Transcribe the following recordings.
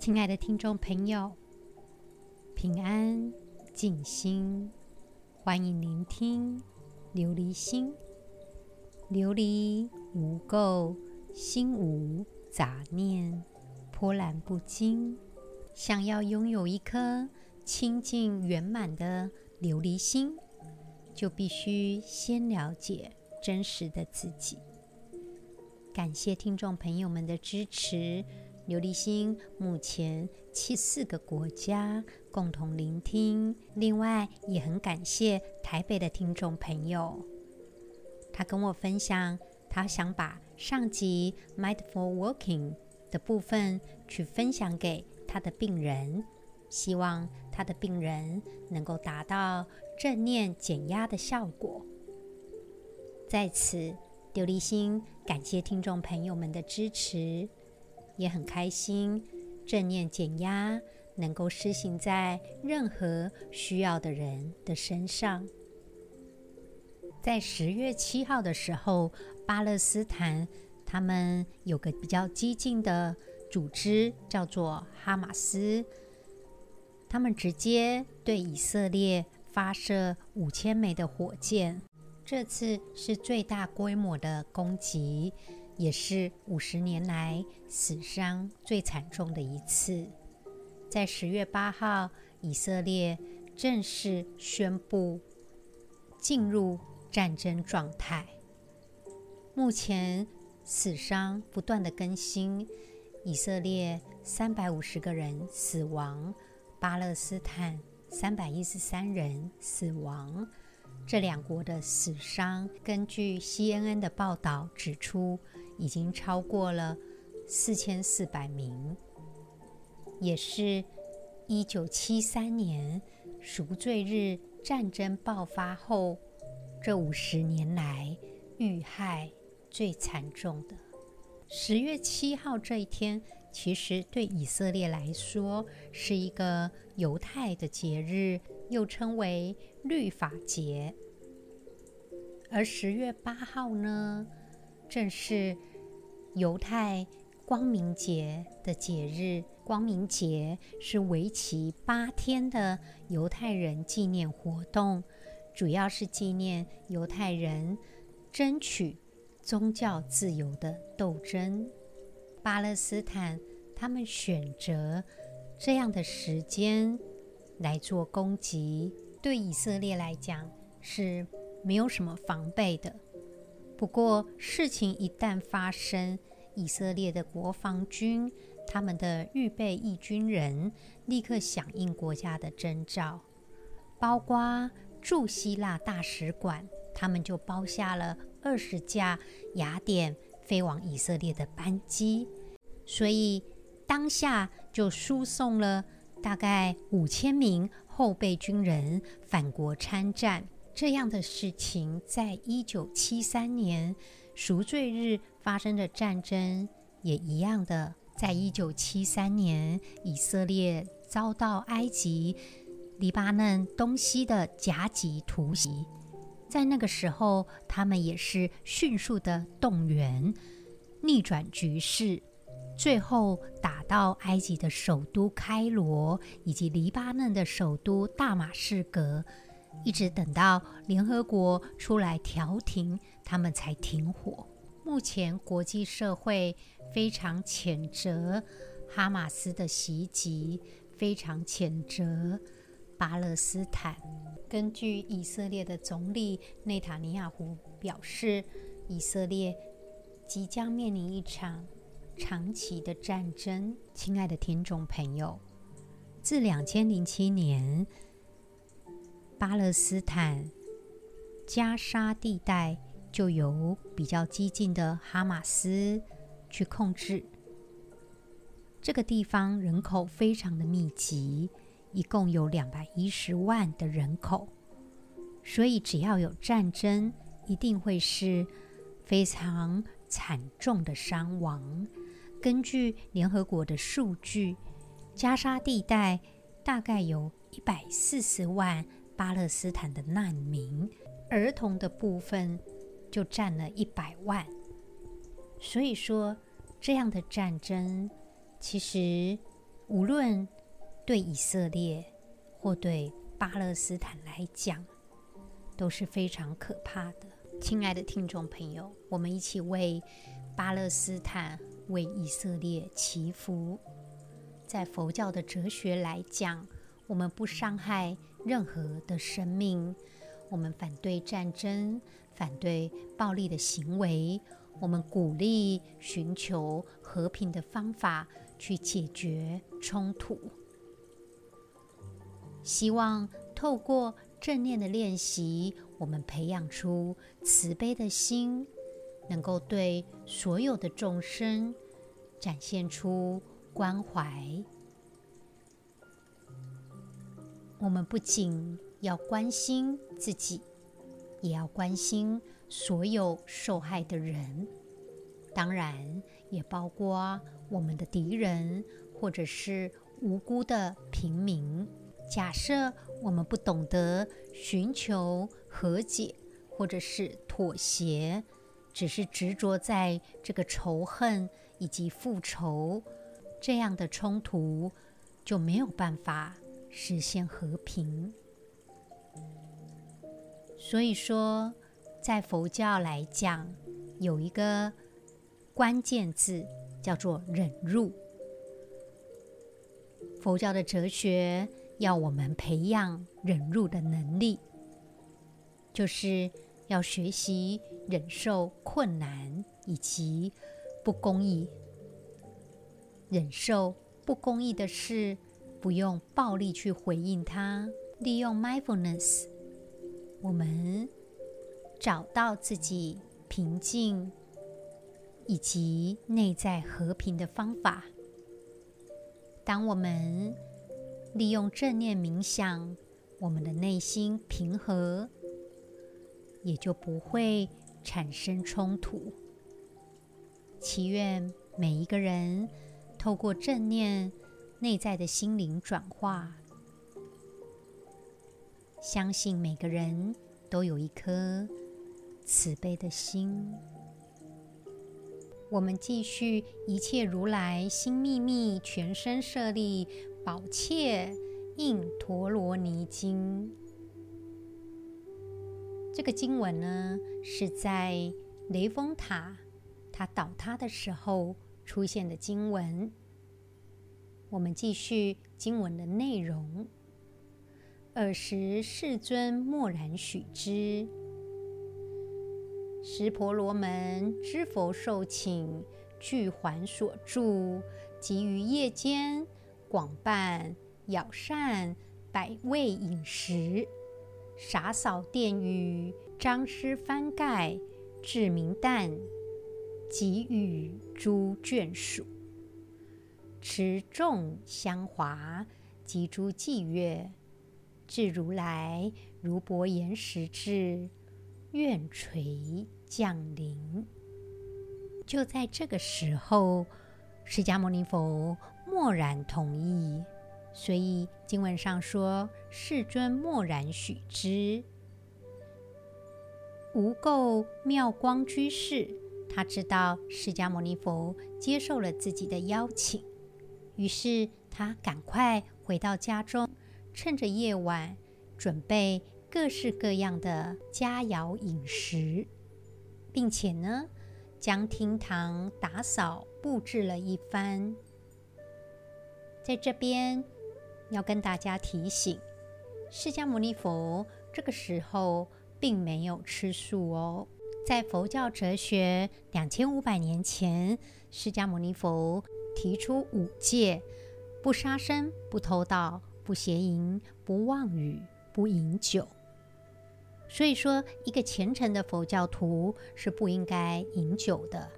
亲爱的听众朋友，平安静心，欢迎聆听琉璃心。琉璃无垢，心无杂念，波澜不惊。想要拥有一颗清净圆满的琉璃心，就必须先了解真实的自己。感谢听众朋友们的支持。刘立新目前七四个国家共同聆听，另外也很感谢台北的听众朋友。他跟我分享，他想把上集 Mindful Walking 的部分去分享给他的病人，希望他的病人能够达到正念减压的效果。在此，刘立新感谢听众朋友们的支持。也很开心，正念减压能够施行在任何需要的人的身上。在十月七号的时候，巴勒斯坦他们有个比较激进的组织，叫做哈马斯，他们直接对以色列发射五千枚的火箭，这次是最大规模的攻击。也是五十年来死伤最惨重的一次。在十月八号，以色列正式宣布进入战争状态。目前死伤不断的更新，以色列三百五十个人死亡，巴勒斯坦三百一十三人死亡。这两国的死伤，根据 CNN 的报道指出，已经超过了四千四百名，也是一九七三年赎罪日战争爆发后这五十年来遇害最惨重的。十月七号这一天，其实对以色列来说是一个犹太的节日，又称为律法节。而十月八号呢，正是犹太光明节的节日，光明节是为期八天的犹太人纪念活动，主要是纪念犹太人争取宗教自由的斗争。巴勒斯坦他们选择这样的时间来做攻击，对以色列来讲是没有什么防备的。不过，事情一旦发生，以色列的国防军、他们的预备役军人立刻响应国家的征召，包括驻希腊大使馆，他们就包下了二十架雅典飞往以色列的班机，所以当下就输送了大概五千名后备军人返国参战。这样的事情，在一九七三年赎罪日发生的战争也一样的。在一九七三年，以色列遭到埃及、黎巴嫩东西的夹击突袭，在那个时候，他们也是迅速的动员，逆转局势，最后打到埃及的首都开罗以及黎巴嫩的首都大马士革。一直等到联合国出来调停，他们才停火。目前国际社会非常谴责哈马斯的袭击，非常谴责巴勒斯坦。根据以色列的总理内塔尼亚胡表示，以色列即将面临一场长期的战争。亲爱的听众朋友，自两千零七年。巴勒斯坦加沙地带就由比较激进的哈马斯去控制。这个地方人口非常的密集，一共有两百一十万的人口，所以只要有战争，一定会是非常惨重的伤亡。根据联合国的数据，加沙地带大概有一百四十万。巴勒斯坦的难民，儿童的部分就占了一百万。所以说，这样的战争其实无论对以色列或对巴勒斯坦来讲，都是非常可怕的。亲爱的听众朋友，我们一起为巴勒斯坦、为以色列祈福。在佛教的哲学来讲，我们不伤害任何的生命，我们反对战争，反对暴力的行为，我们鼓励寻求和平的方法去解决冲突。希望透过正念的练习，我们培养出慈悲的心，能够对所有的众生展现出关怀，我们不仅要关心自己，也要关心所有受害的人，当然也包括我们的敌人或者是无辜的平民。假设我们不懂得寻求和解或者是妥协，只是执着在这个仇恨以及复仇。这样的冲突就没有办法实现和平。所以说，在佛教来讲，有一个关键字叫做忍辱。佛教的哲学要我们培养忍辱的能力，就是要学习忍受困难以及不公义。忍受不公义的事，不用暴力去回应它。利用 mindfulness，我们找到自己平静以及内在和平的方法。当我们利用正念冥想，我们的内心平和，也就不会产生冲突。祈愿每一个人。透过正念，内在的心灵转化，相信每个人都有一颗慈悲的心。我们继续一切如来心秘密全身舍利宝切印陀罗尼经。这个经文呢，是在雷峰塔它倒塌的时候。出现的经文，我们继续经文的内容。尔时世尊默然许之，石婆罗门知佛受请，具还所住，即于夜间广办舀膳百味饮食，洒扫殿宇，张施幡盖，置明旦。给予诸眷属，持众香华及诸伎乐，至如来如薄岩石至，愿垂降临。就在这个时候，释迦牟尼佛默然同意，所以经文上说：“世尊默然许之。”无垢妙光居士。他知道释迦牟尼佛接受了自己的邀请，于是他赶快回到家中，趁着夜晚准备各式各样的佳肴饮食，并且呢，将厅堂打扫布置了一番。在这边要跟大家提醒，释迦牟尼佛这个时候并没有吃素哦。在佛教哲学两千五百年前，释迦牟尼佛提出五戒：不杀生、不偷盗、不邪淫、不妄语、不饮酒。所以说，一个虔诚的佛教徒是不应该饮酒的，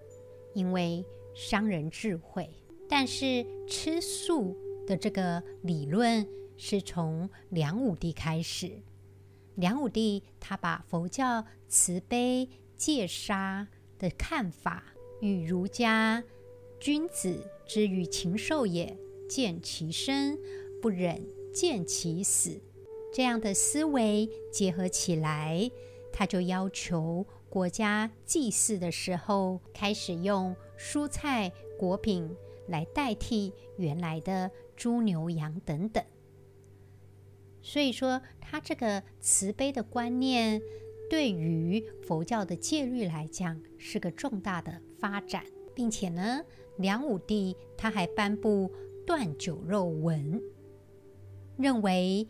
因为伤人智慧。但是吃素这个理论是从梁武帝开始，梁武帝他把佛教慈悲。戒杀的看法与儒家君子之于禽兽也，见其生，不忍见其死这样的思维结合起来，他就要求国家祭祀的时候开始用蔬菜果品来代替原来的猪牛羊等等。所以说，他这个慈悲的观念，对于佛教的戒律来讲，是个重大的发展，并且呢，梁武帝他还颁布断酒肉文，认为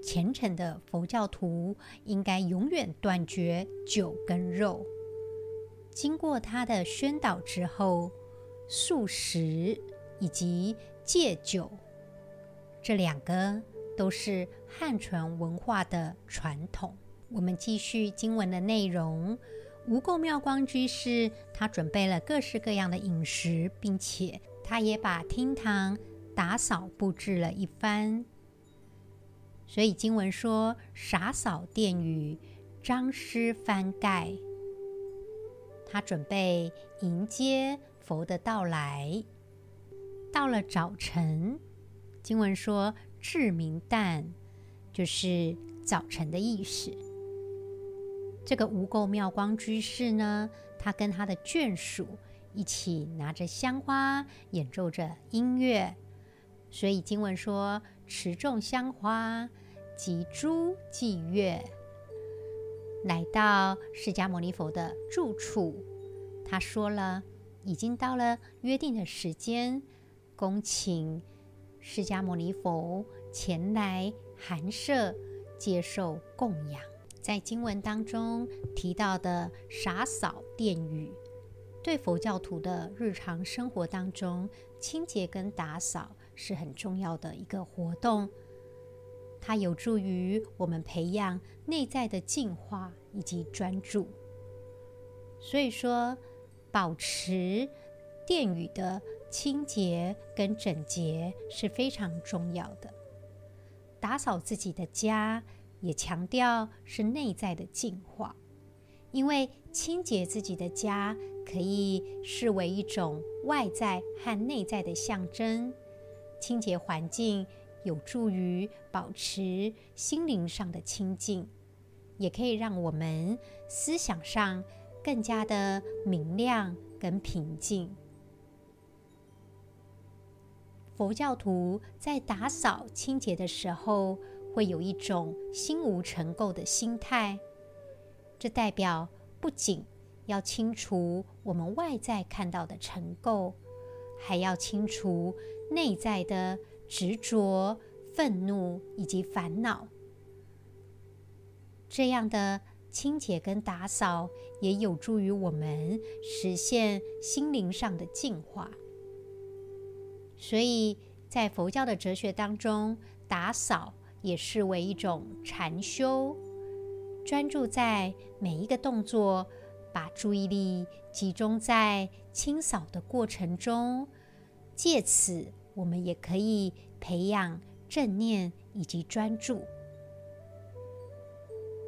虔诚的佛教徒应该永远断绝酒跟肉。经过他的宣导之后，素食以及戒酒这两个。都是汉传文化的传统。我们继续经文的内容。无垢妙光居士他准备了各式各样的饮食，并且他也把厅堂打扫布置了一番。所以经文说：“洒扫殿宇，张施翻盖。”他准备迎接佛的到来。到了早晨，经文说。至明旦就是早晨的意思。这个无垢妙光居士呢，他跟他的眷属一起拿着香花，演奏着音乐。所以经文说：“持众香花及诸伎乐，来到释迦牟尼佛的住处。”他说了：“已经到了约定的时间，恭请。”释迦牟尼佛前来寒舍接受供养，在经文当中提到的洒扫殿宇，对佛教徒的日常生活当中，清洁跟打扫是很重要的一个活动。它有助于我们培养内在的净化以及专注。所以说，保持殿宇的。清洁跟整洁是非常重要的。打扫自己的家，也强调是内在的净化，因为清洁自己的家可以视为一种外在和内在的象征。清洁环境有助于保持心灵上的清净，也可以让我们思想上更加的明亮跟平静。佛教徒在打扫清洁的时候，会有一种心无尘垢的心态。这代表不仅要清除我们外在看到的尘垢，还要清除内在的执着、愤怒以及烦恼。这样的清洁跟打扫，也有助于我们实现心灵上的净化。所以在佛教的哲学当中，打扫也视为一种禅修，专注在每一个动作，把注意力集中在清扫的过程中，借此我们也可以培养正念以及专注。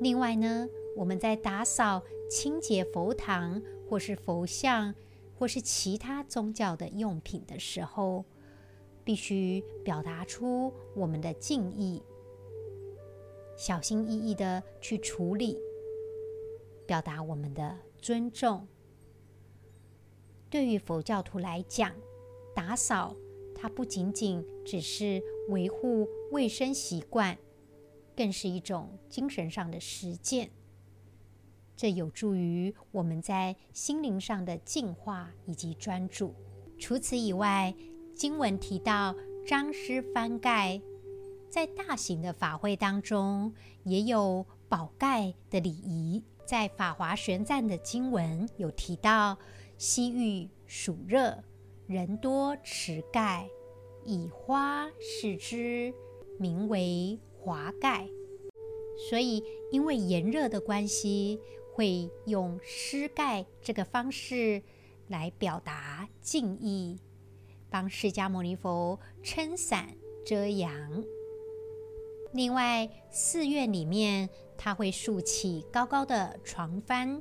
另外呢，我们在打扫清洁佛堂或是佛像或是其他宗教的用品的时候，必须表达出我们的敬意，小心翼翼地去处理，表达我们的尊重。对于佛教徒来讲，打扫它不仅仅只是维护卫生习惯，更是一种精神上的实践。这有助于我们在心灵上的净化以及专注。除此以外，经文提到张施幡盖，在大型的法会当中也有宝盖的礼仪。在《法华玄赞》的经文有提到：西域暑热，人多持盖，以花饰之，名为华盖。所以，因为炎热的关系，会用施盖这个方式来表达敬意。帮释迦牟尼佛撑伞遮阳。另外，寺院里面他会竖起高高的床幡，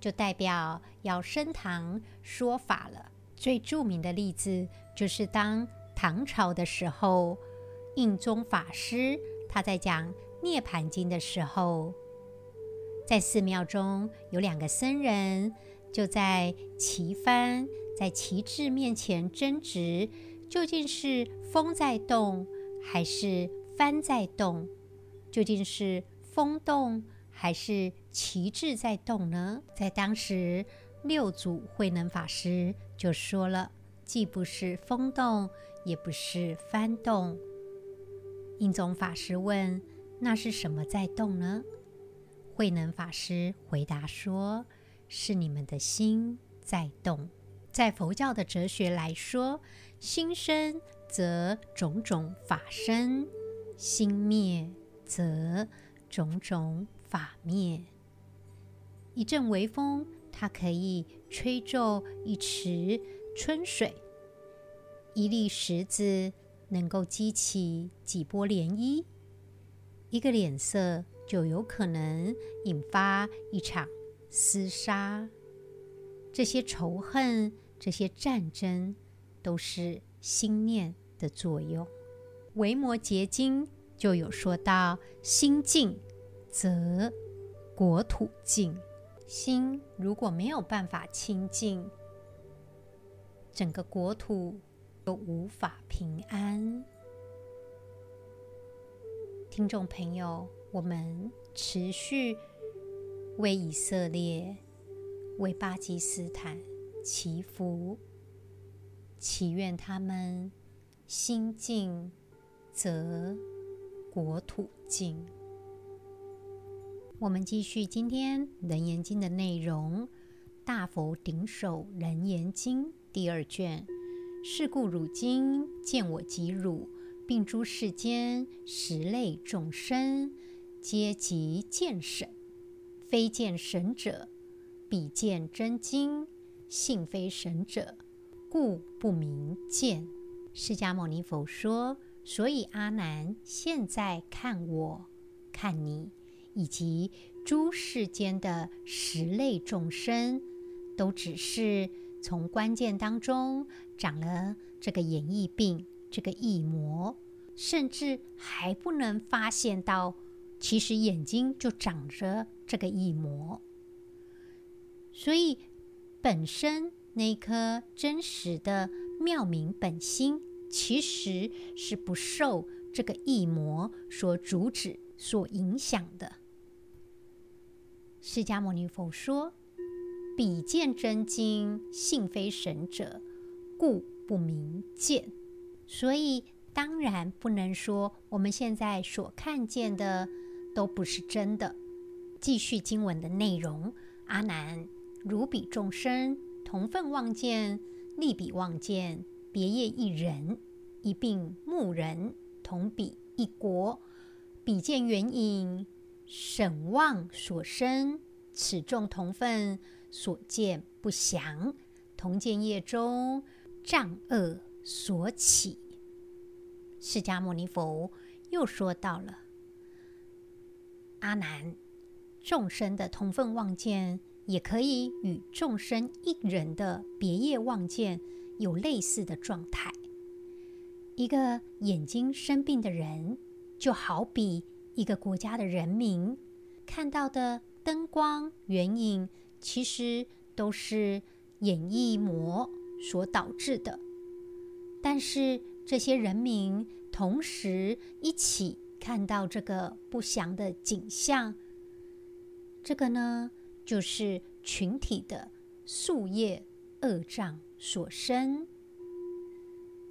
就代表要升堂说法了。最著名的例子就是当唐朝的时候，印宗法师他在讲《涅槃经》的时候，在寺庙中有两个僧人就在齐幡。在旗帜面前争执，究竟是风在动，还是幡在动？究竟是风动，还是旗帜在动呢？在当时，六祖慧能法师就说了，既不是风动，也不是幡动。印宗法师问：“那是什么在动呢？”慧能法师回答说：“是你们的心在动。在佛教的哲学来说，心生则种种法生，心灭则种种法灭。一阵微风，它可以吹皱一池春水；一粒石子能够激起几波涟漪；一个脸色。”就有可能引发一场厮杀。这些仇恨、这些战争，都是心念的作用。维摩诘经就有说到：“心净，则国土净。”心如果没有办法清净，整个国土都无法平安。听众朋友。我们持续为以色列、为巴基斯坦祈福，祈愿他们心净，则国土净。我们继续今天《楞严经》的内容，《大佛顶首楞严经》第二卷。是故汝今见我及汝，并诸世间十类众生。皆即见神，非见神者，比见真经；信非神者，故不明见。释迦牟尼佛说：“所以阿难，现在看我，看你，以及诸世间的十类众生，都只是从关键当中长了这个眼翳病，这个翳魔，甚至还不能发现到。”其实眼睛就长着这个翳魔，所以本身那颗真实的妙明本心，其实是不受这个翳魔所阻止、所影响的。释迦牟尼佛说：“彼见真经，信非神者，故不明见。”所以当然不能说我们现在所看见的。都不是真的。继续经文的内容：阿难，如彼众生同分望见，利彼望见，别业一人，一病目人，同彼一国，彼见缘影，审望所生，此众同分所见不详，同见业中障恶所起。释迦牟尼佛又说到了。阿难，众生的同分望见，也可以与众生一人的别业望见有类似的状态。一个眼睛生病的人，就好比一个国家的人民看到的灯光、圆影，其实都是眼翳魔所导致的。但是这些人民同时一起。看到这个不祥的景象，这个呢，就是群体的宿业恶障所生，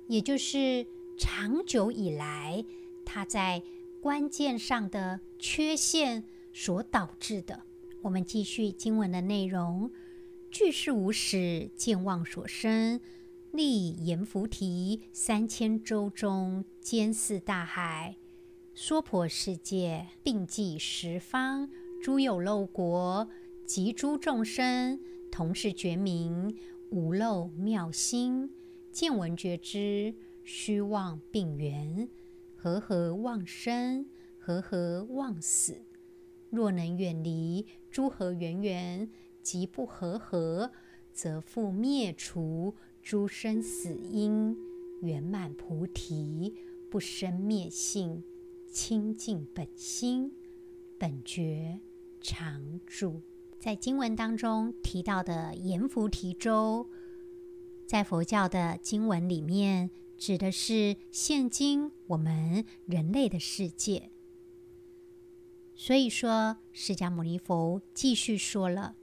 也就是长久以来他在关键上的缺陷所导致的。我们继续经文的内容：具是无始见妄所生，历阎浮提三千洲中间四大海。娑婆世界，并济十方诸有漏国，及诸众生，同是觉明无漏妙心，见闻觉知，虚妄病缘，和合妄生，和合妄死。若能远离诸合缘缘，及不和合，则复灭除诸生死因，圆满菩提，不生灭性。清净本心，本觉常住。在经文当中提到的阎浮提洲，在佛教的经文里面，指的是现今我们人类的世界。所以说，释迦牟尼佛继续说了，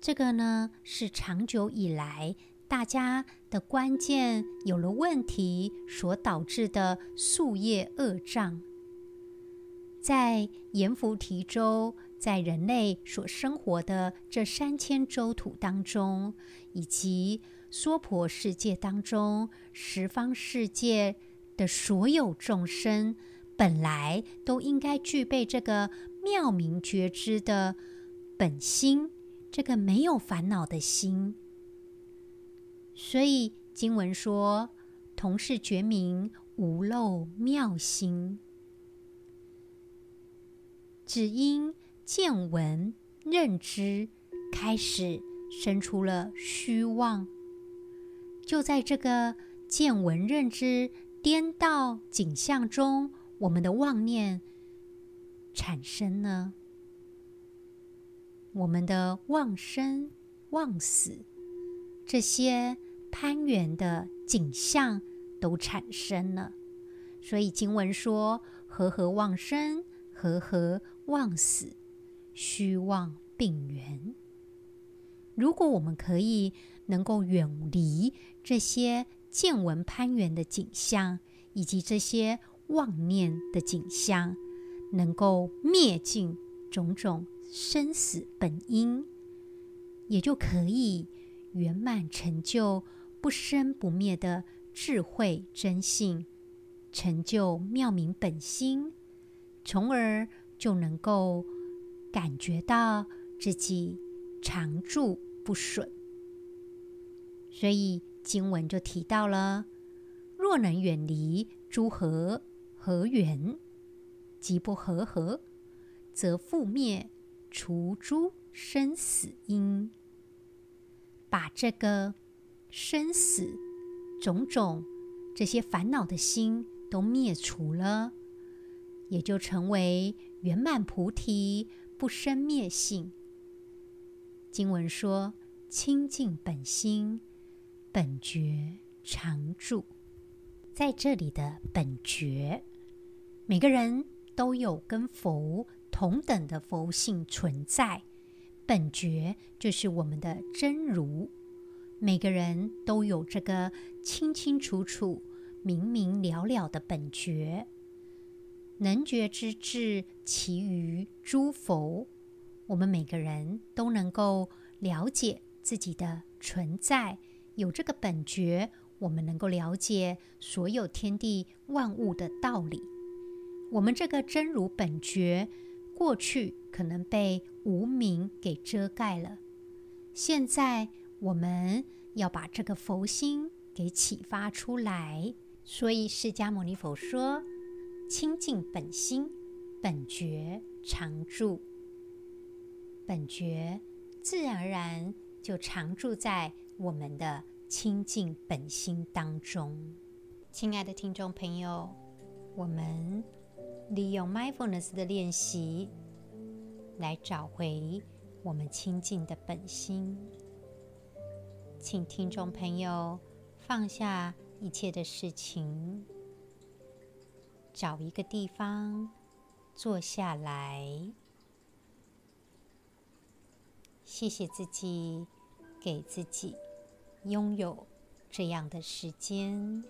这个呢是长久以来大家的关键有了问题所导致的宿业恶障，在阎浮提洲。在人类所生活的这三千洲土当中，以及娑婆世界当中，十方世界的所有众生，本来都应该具备这个妙明觉知的本心，这个没有烦恼的心。所以经文说：“同是觉明无漏妙心。”只因。见闻认知开始生出了虚妄，就在这个见闻认知颠倒景象中，我们的妄念产生了，我们的妄生、妄死，这些攀缘的景象都产生了。所以经文说：“和和妄生，和和妄死。”虚妄病源。如果我们可以能够远离这些见闻攀缘的景象，以及这些妄念的景象，能够灭尽种种生死本因，也就可以圆满成就不生不灭的智慧真性，成就妙明本心，从而就能够。感觉到自己常住不损，所以经文就提到了：若能远离诸和合缘，即不和合，则覆灭除诸生死因。把这个生死种种这些烦恼的心都灭除了，也就成为圆满菩提。不生灭性。经文说：“清净本心，本觉常住。”在这里的本觉，每个人都有跟佛同等的佛性存在。本觉就是我们的真如，每个人都有这个清清楚楚、明明了了的本觉。能觉之智，其余诸佛，我们每个人都能够了解自己的存在，有这个本觉，我们能够了解所有天地万物的道理。我们这个真如本觉，过去可能被无明给遮盖了，现在我们要把这个佛心给启发出来。所以释迦牟尼佛说。清净本心，本觉常住。本觉自然而然就常住在我们的清净本心当中。亲爱的听众朋友，我们利用 mindfulness 的练习来找回我们清净的本心。请听众朋友放下一切的事情。找一个地方坐下来，谢谢自己，给自己拥有这样的时间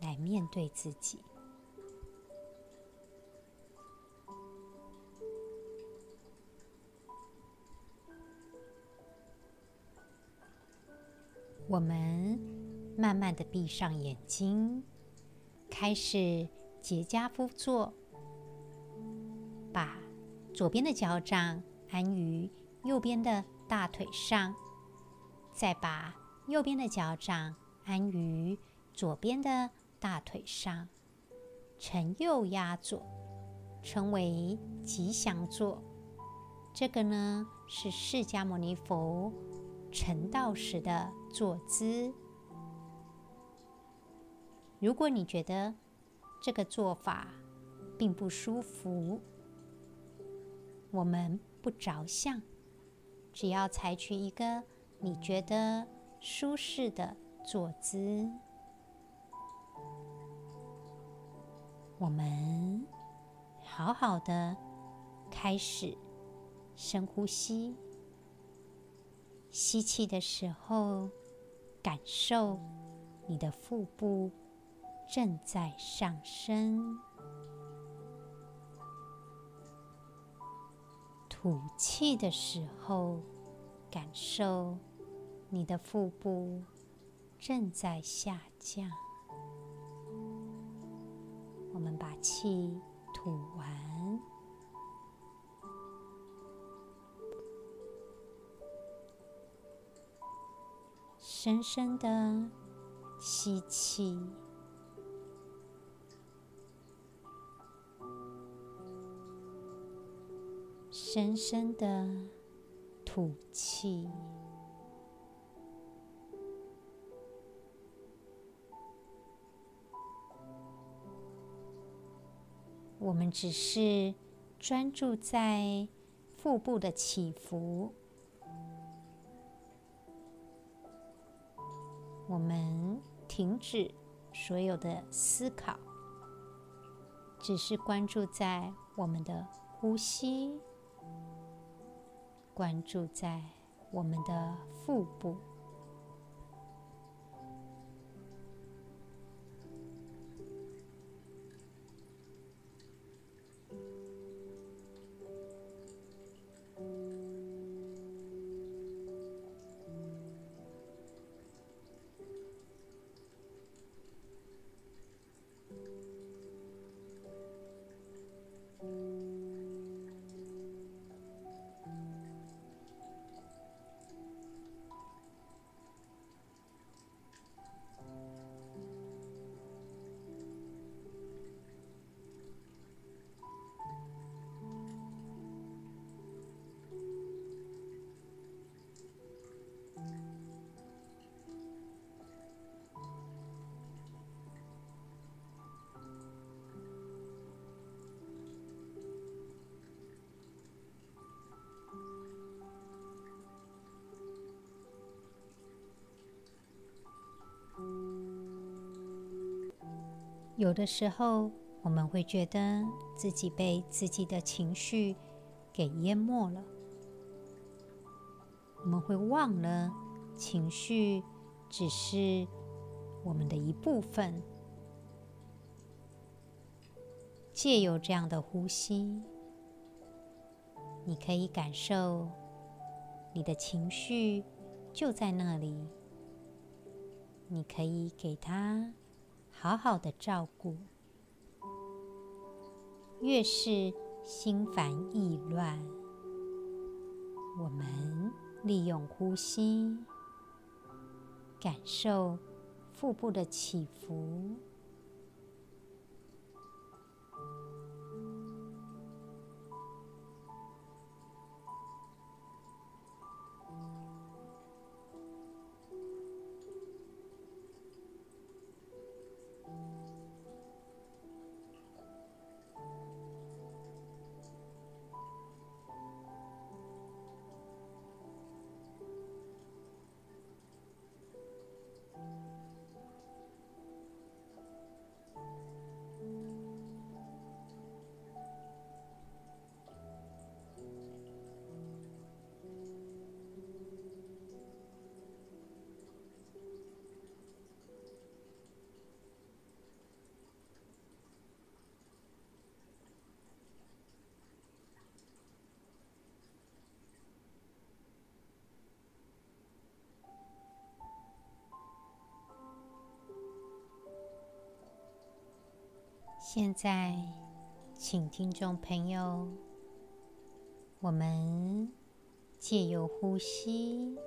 来面对自己。我们慢慢的闭上眼睛，开始。结跏趺坐，把左边的脚掌安于右边的大腿上，再把右边的脚掌安于左边的大腿上，成右压坐，称为吉祥坐。这个呢是释迦牟尼佛成道时的坐姿。如果你觉得，这个做法并不舒服，我们不着相，只要采取一个你觉得舒适的坐姿。我们好好的开始深呼吸。吸气的时候，感受你的腹部正在上升；吐气的时候，感受你的腹部正在下降。我们把气吐完，深深的吸气，深深的吐气。我们只是专注在腹部的起伏，我们停止所有的思考，只是关注在我们的呼吸，关注在我们的腹部。有的时候，我们会觉得自己被自己的情绪给淹没了，我们会忘了情绪只是我们的一部分。借由这样的呼吸，你可以感受你的情绪就在那里，你可以给它。好好的照顾，越是心烦意乱，我们利用呼吸，感受腹部的起伏。现在，请听众朋友，我们借由呼吸，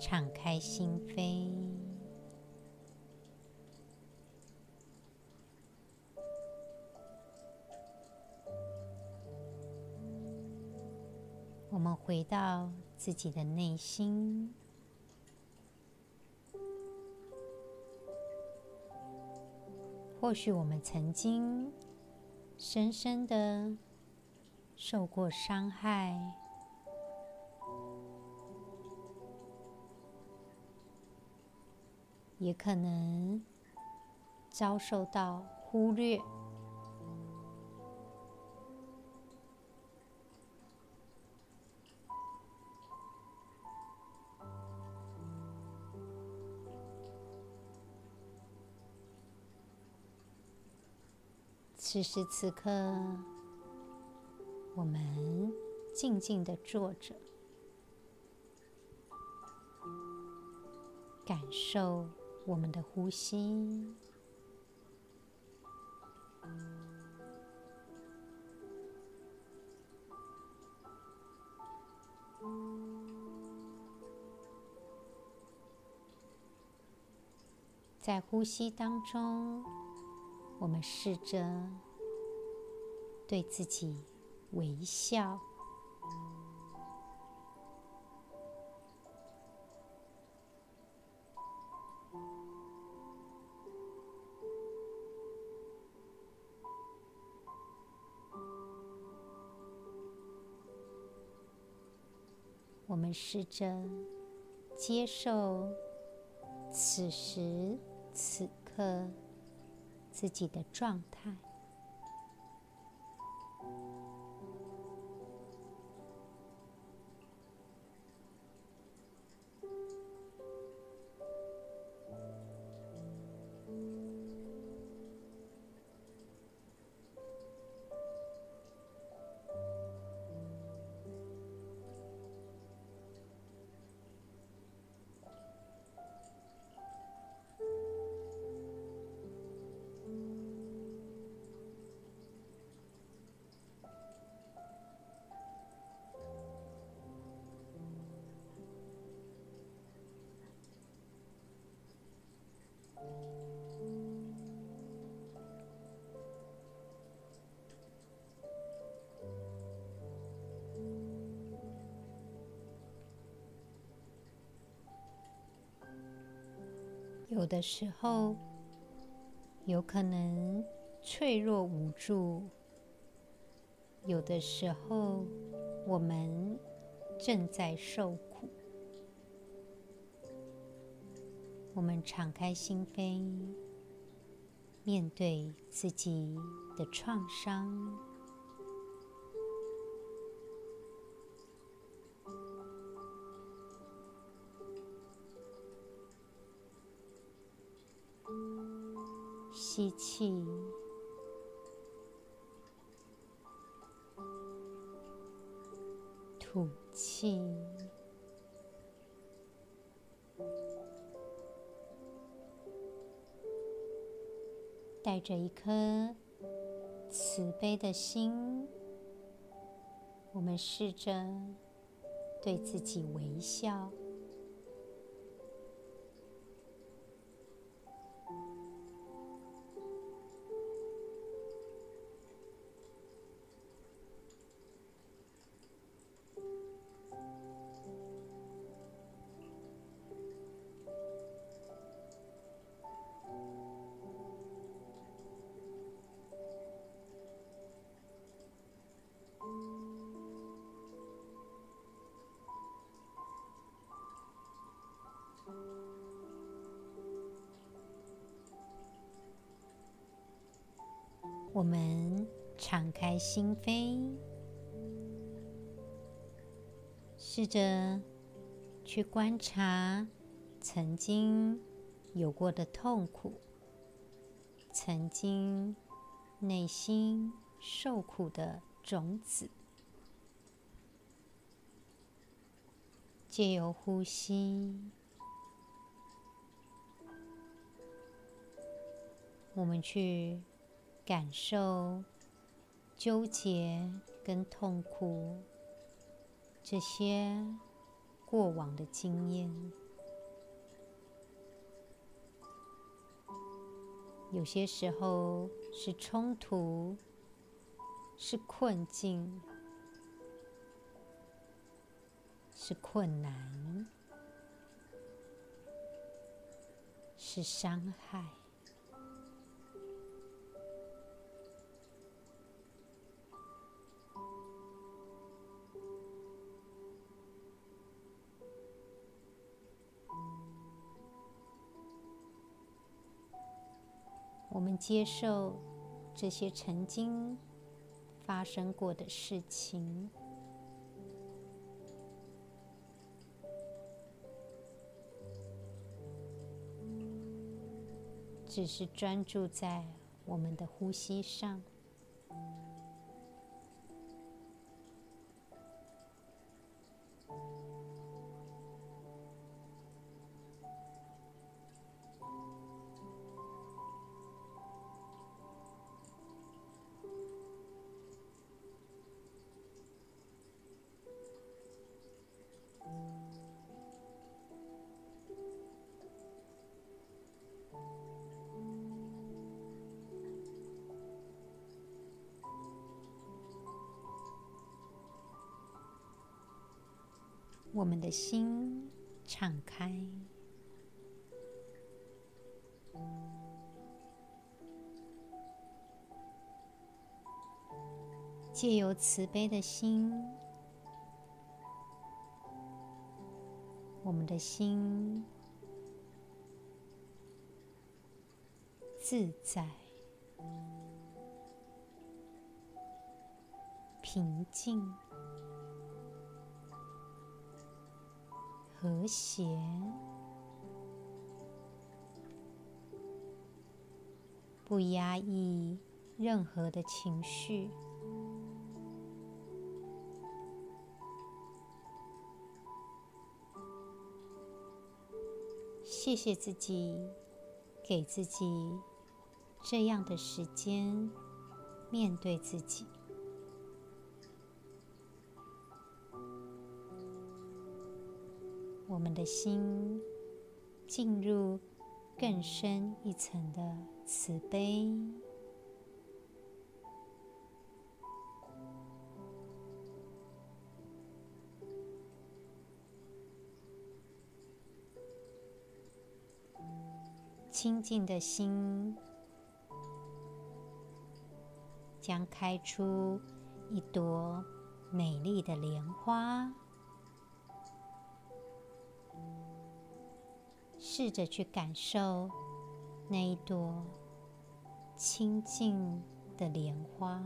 敞开心扉。我们回到自己的内心。或许我们曾经深深的受过伤害，也可能遭受到忽略。此时此刻，我们静静地坐着，感受我们的呼吸。在呼吸当中，我们试着对自己微笑。我们试着接受此时此刻。自己的状态。有的时候，有可能脆弱无助；有的时候，我们正在受苦。我们敞开心扉，面对自己的创伤。吸气，吐气，带着一颗慈悲的心，我们试着对自己微笑。我们敞开心扉，试着去观察曾经有过的痛苦，曾经内心受苦的种子，借由呼吸，我们去。感受纠结跟痛苦，这些过往的经验，有些时候是冲突，是困境，是困难，是伤害。我们接受这些曾经发生过的事情。只是专注在我们的呼吸上。我们的心敞开，借由慈悲的心，我们的心自在、平静。和谐，不压抑任何的情绪。谢谢自己，给自己这样的时间，面对自己。我们的心进入更深一层的慈悲，清净的心将开出一朵美丽的莲花。试着去感受那一朵清净的莲花。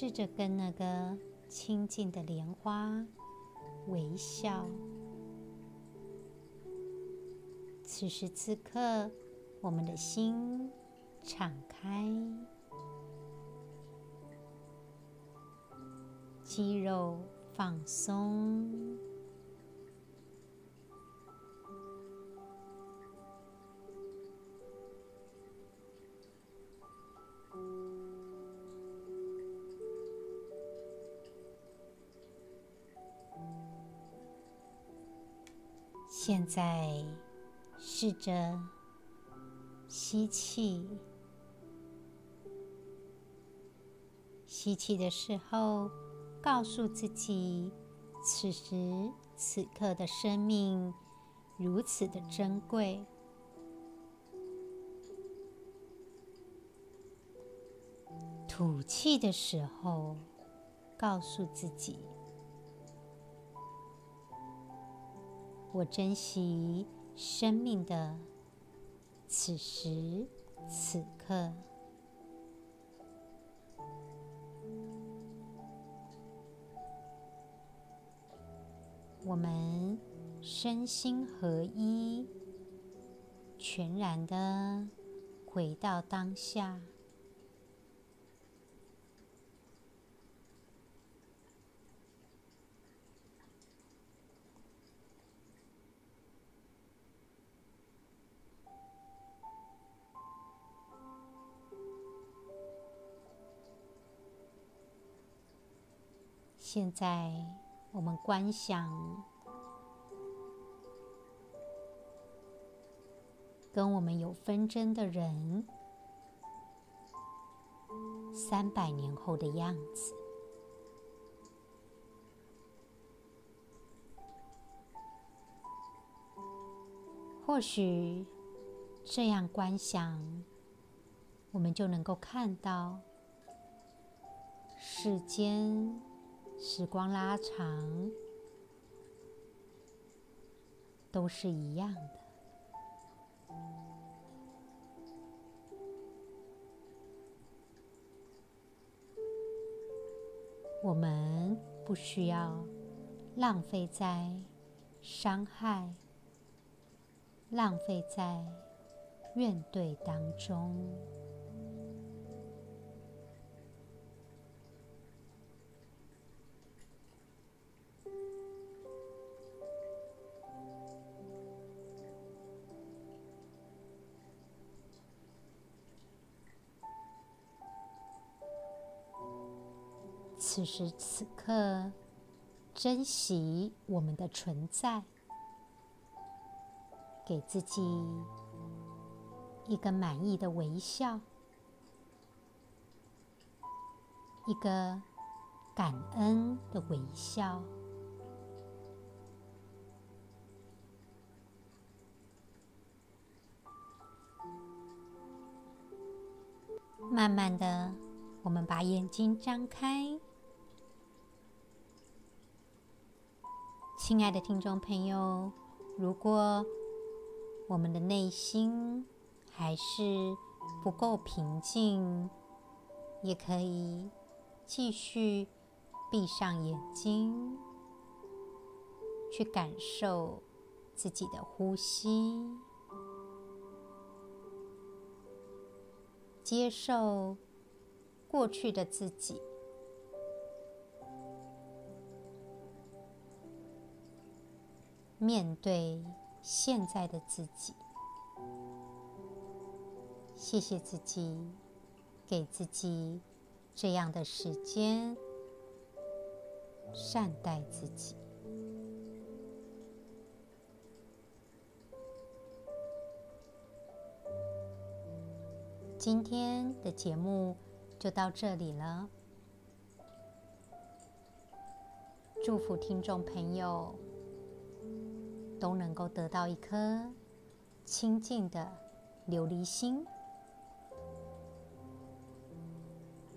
试着跟那个清净的莲花微笑。此时此刻，我们的心敞开，肌肉放松。在，试着吸气。吸气的时候，告诉自己，此时此刻的生命如此的珍贵。吐气的时候，告诉自己。我珍惜生命的此时此刻。我们身心合一，全然的回到当下。现在，我们观想跟我们有纷争的人三百年后的样子。或许这样观想，我们就能够看到世间时光拉长，都是一样的。我们不需要浪费在伤害、浪费在怨怼当中。时此刻，珍惜我们的存在，给自己一个满意的微笑，一个感恩的微笑。慢慢的，我们把眼睛张开。亲爱的听众朋友，如果我们的内心还是不够平静，也可以继续闭上眼睛，去感受自己的呼吸，接受过去的自己。面对现在的自己，谢谢自己，给自己这样的时间，善待自己。今天的节目就到这里了，祝福听众朋友。都能够得到一颗清净的琉璃心。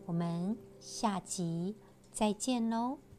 我们下集再见喽。